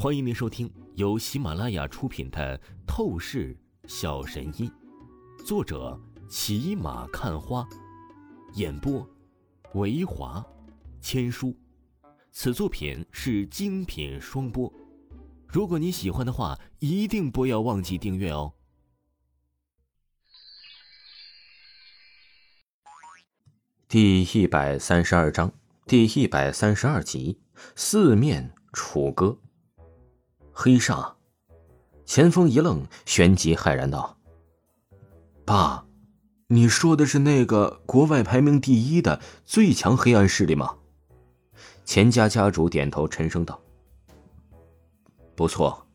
欢迎您收听由喜马拉雅出品的《透视小神医》，作者骑马看花，演播维华千书。此作品是精品双播。如果你喜欢的话，一定不要忘记订阅哦。第一百三十二章，第一百三十二集，四面楚歌。黑煞，钱枫一愣，旋即骇然道：“爸，你说的是那个国外排名第一的最强黑暗势力吗？”钱家家主点头，沉声道：“不错，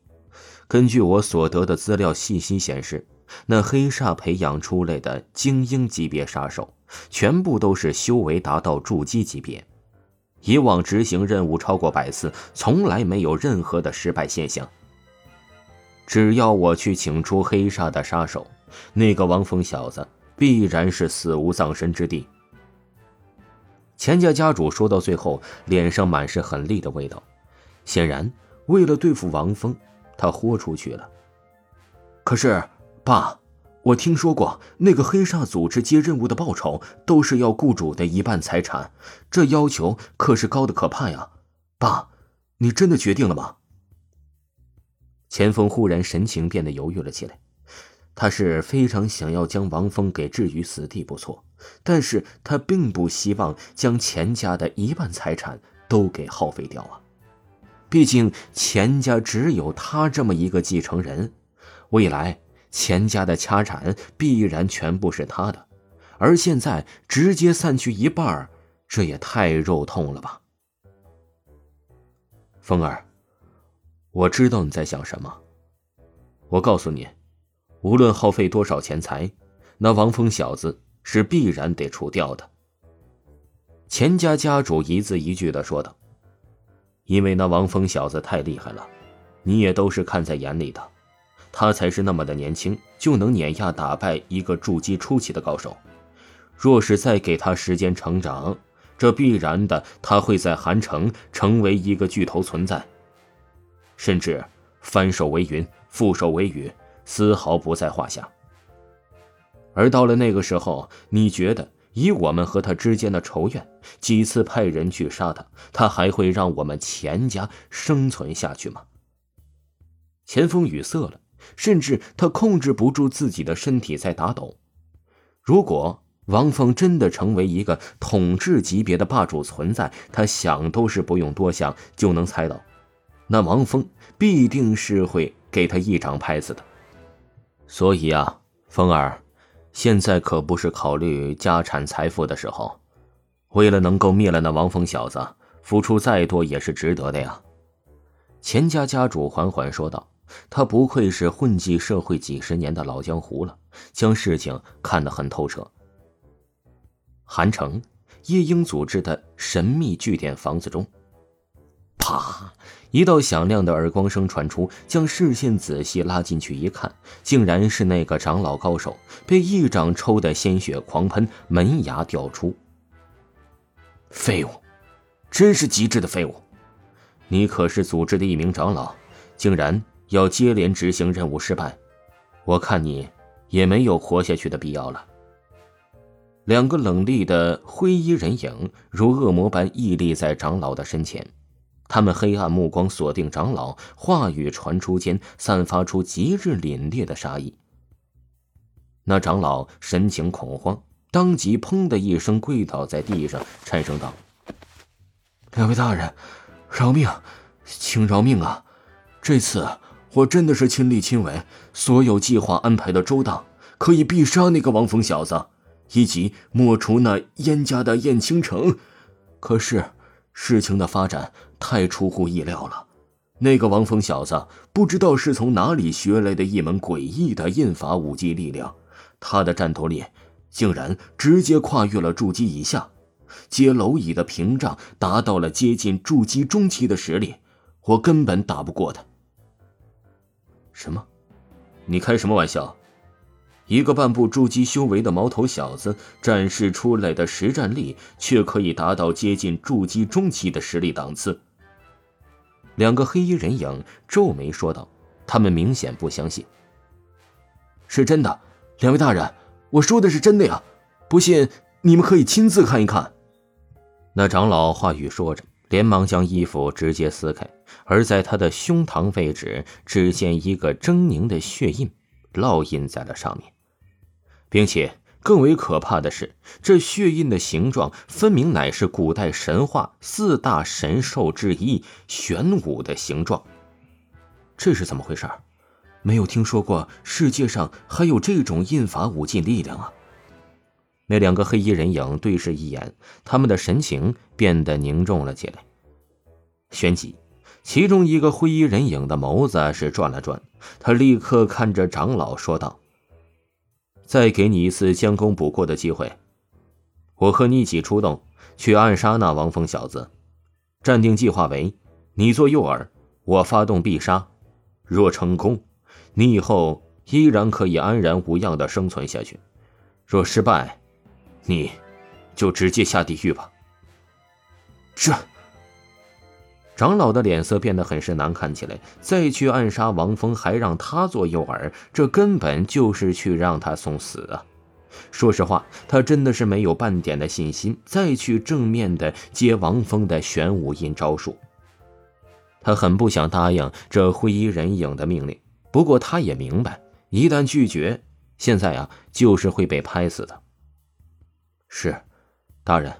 根据我所得的资料信息显示，那黑煞培养出来的精英级别杀手，全部都是修为达到筑基级别。”以往执行任务超过百次，从来没有任何的失败现象。只要我去请出黑煞的杀手，那个王峰小子必然是死无葬身之地。钱家家主说到最后，脸上满是狠厉的味道，显然为了对付王峰，他豁出去了。可是，爸。我听说过，那个黑煞组织接任务的报酬都是要雇主的一半财产，这要求可是高的可怕呀！爸，你真的决定了吗？钱峰忽然神情变得犹豫了起来，他是非常想要将王峰给置于死地不错，但是他并不希望将钱家的一半财产都给耗费掉啊！毕竟钱家只有他这么一个继承人，未来。钱家的家产必然全部是他的，而现在直接散去一半这也太肉痛了吧！风儿，我知道你在想什么。我告诉你，无论耗费多少钱财，那王峰小子是必然得除掉的。钱家家主一字一句的说道：“因为那王峰小子太厉害了，你也都是看在眼里的。”他才是那么的年轻，就能碾压打败一个筑基初期的高手。若是再给他时间成长，这必然的他会在韩城成为一个巨头存在，甚至翻手为云，覆手为雨，丝毫不在话下。而到了那个时候，你觉得以我们和他之间的仇怨，几次派人去杀他，他还会让我们钱家生存下去吗？钱枫语塞了。甚至他控制不住自己的身体在打抖。如果王峰真的成为一个统治级别的霸主存在，他想都是不用多想就能猜到，那王峰必定是会给他一掌拍死的。所以啊，风儿，现在可不是考虑家产财富的时候。为了能够灭了那王峰小子，付出再多也是值得的呀。钱家家主缓缓说道。他不愧是混迹社会几十年的老江湖了，将事情看得很透彻。韩城，夜莺组织的神秘据点房子中，啪！一道响亮的耳光声传出，将视线仔细拉进去一看，竟然是那个长老高手被一掌抽得鲜血狂喷，门牙掉出。废物，真是极致的废物！你可是组织的一名长老，竟然……要接连执行任务失败，我看你也没有活下去的必要了。两个冷厉的灰衣人影如恶魔般屹立在长老的身前，他们黑暗目光锁定长老，话语传出间散发出极致凛冽的杀意。那长老神情恐慌，当即砰的一声跪倒在地上，颤声道：“两位大人，饶命，请饶命啊！这次……”我真的是亲力亲为，所有计划安排的周到，可以必杀那个王峰小子，以及抹除那燕家的燕青城。可是，事情的发展太出乎意料了。那个王峰小子不知道是从哪里学来的一门诡异的印法武技力量，他的战斗力竟然直接跨越了筑基以下，接蝼蚁的屏障达到了接近筑基中期的实力，我根本打不过他。什么？你开什么玩笑？一个半步筑基修为的毛头小子展示出来的实战力，却可以达到接近筑基中期的实力档次。两个黑衣人影皱眉说道：“他们明显不相信。是真的，两位大人，我说的是真的呀！不信，你们可以亲自看一看。”那长老话语说着，连忙将衣服直接撕开，而在他的胸膛位置，只见一个狰狞的血印烙印在了上面，并且。更为可怕的是，这血印的形状分明乃是古代神话四大神兽之一玄武的形状。这是怎么回事？没有听说过世界上还有这种印法武技力量啊！那两个黑衣人影对视一眼，他们的神情变得凝重了起来。旋即，其中一个灰衣人影的眸子是转了转，他立刻看着长老说道。再给你一次将功补过的机会，我和你一起出动去暗杀那王峰小子。暂定计划为：你做诱饵，我发动必杀。若成功，你以后依然可以安然无恙的生存下去；若失败，你就直接下地狱吧。这。长老的脸色变得很是难看起来。再去暗杀王峰，还让他做诱饵，这根本就是去让他送死啊！说实话，他真的是没有半点的信心再去正面的接王峰的玄武印招数。他很不想答应这灰衣人影的命令，不过他也明白，一旦拒绝，现在啊就是会被拍死的。是，大人，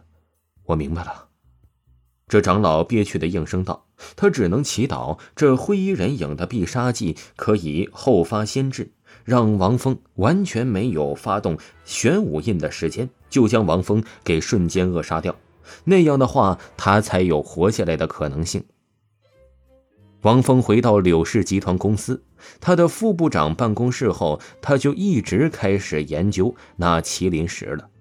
我明白了。这长老憋屈的应声道：“他只能祈祷这灰衣人影的必杀技可以后发先至，让王峰完全没有发动玄武印的时间，就将王峰给瞬间扼杀掉。那样的话，他才有活下来的可能性。”王峰回到柳氏集团公司，他的副部长办公室后，他就一直开始研究那麒麟石了。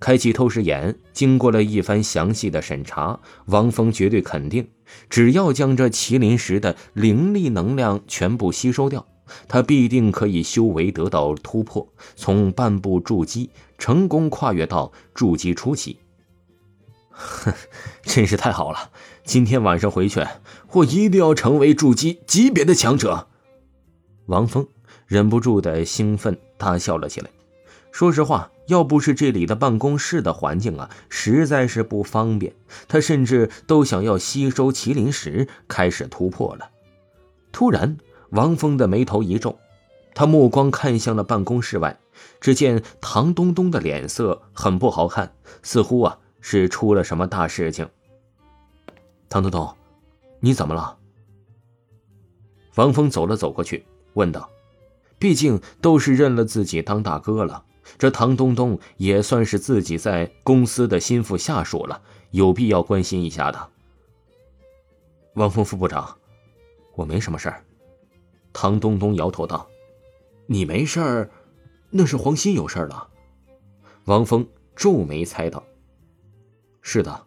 开启透视眼，经过了一番详细的审查，王峰绝对肯定，只要将这麒麟石的灵力能量全部吸收掉，他必定可以修为得到突破，从半步筑基成功跨越到筑基初期。哼，真是太好了！今天晚上回去，我一定要成为筑基级别的强者。王峰忍不住的兴奋大笑了起来。说实话。要不是这里的办公室的环境啊，实在是不方便，他甚至都想要吸收麒麟石，开始突破了。突然，王峰的眉头一皱，他目光看向了办公室外，只见唐东东的脸色很不好看，似乎啊是出了什么大事情。唐东东，你怎么了？王峰走了走过去，问道：“毕竟都是认了自己当大哥了。”这唐东东也算是自己在公司的心腹下属了，有必要关心一下的。王峰副部长，我没什么事儿。唐东东摇头道：“你没事儿，那是黄鑫有事儿了。”王峰皱眉猜道：“是的，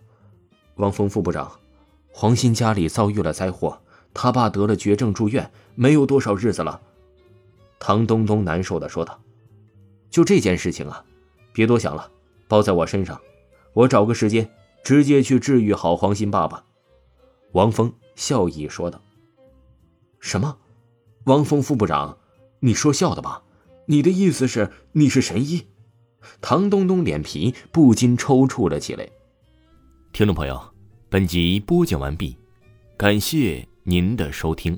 王峰副部长，黄鑫家里遭遇了灾祸，他爸得了绝症住院，没有多少日子了。”唐东东难受的说道。就这件事情啊，别多想了，包在我身上。我找个时间，直接去治愈好黄鑫爸爸。”王峰笑意说道。“什么？王峰副部长，你说笑的吧？你的意思是你是神医？”唐东东脸皮不禁抽搐了起来。听众朋友，本集播讲完毕，感谢您的收听。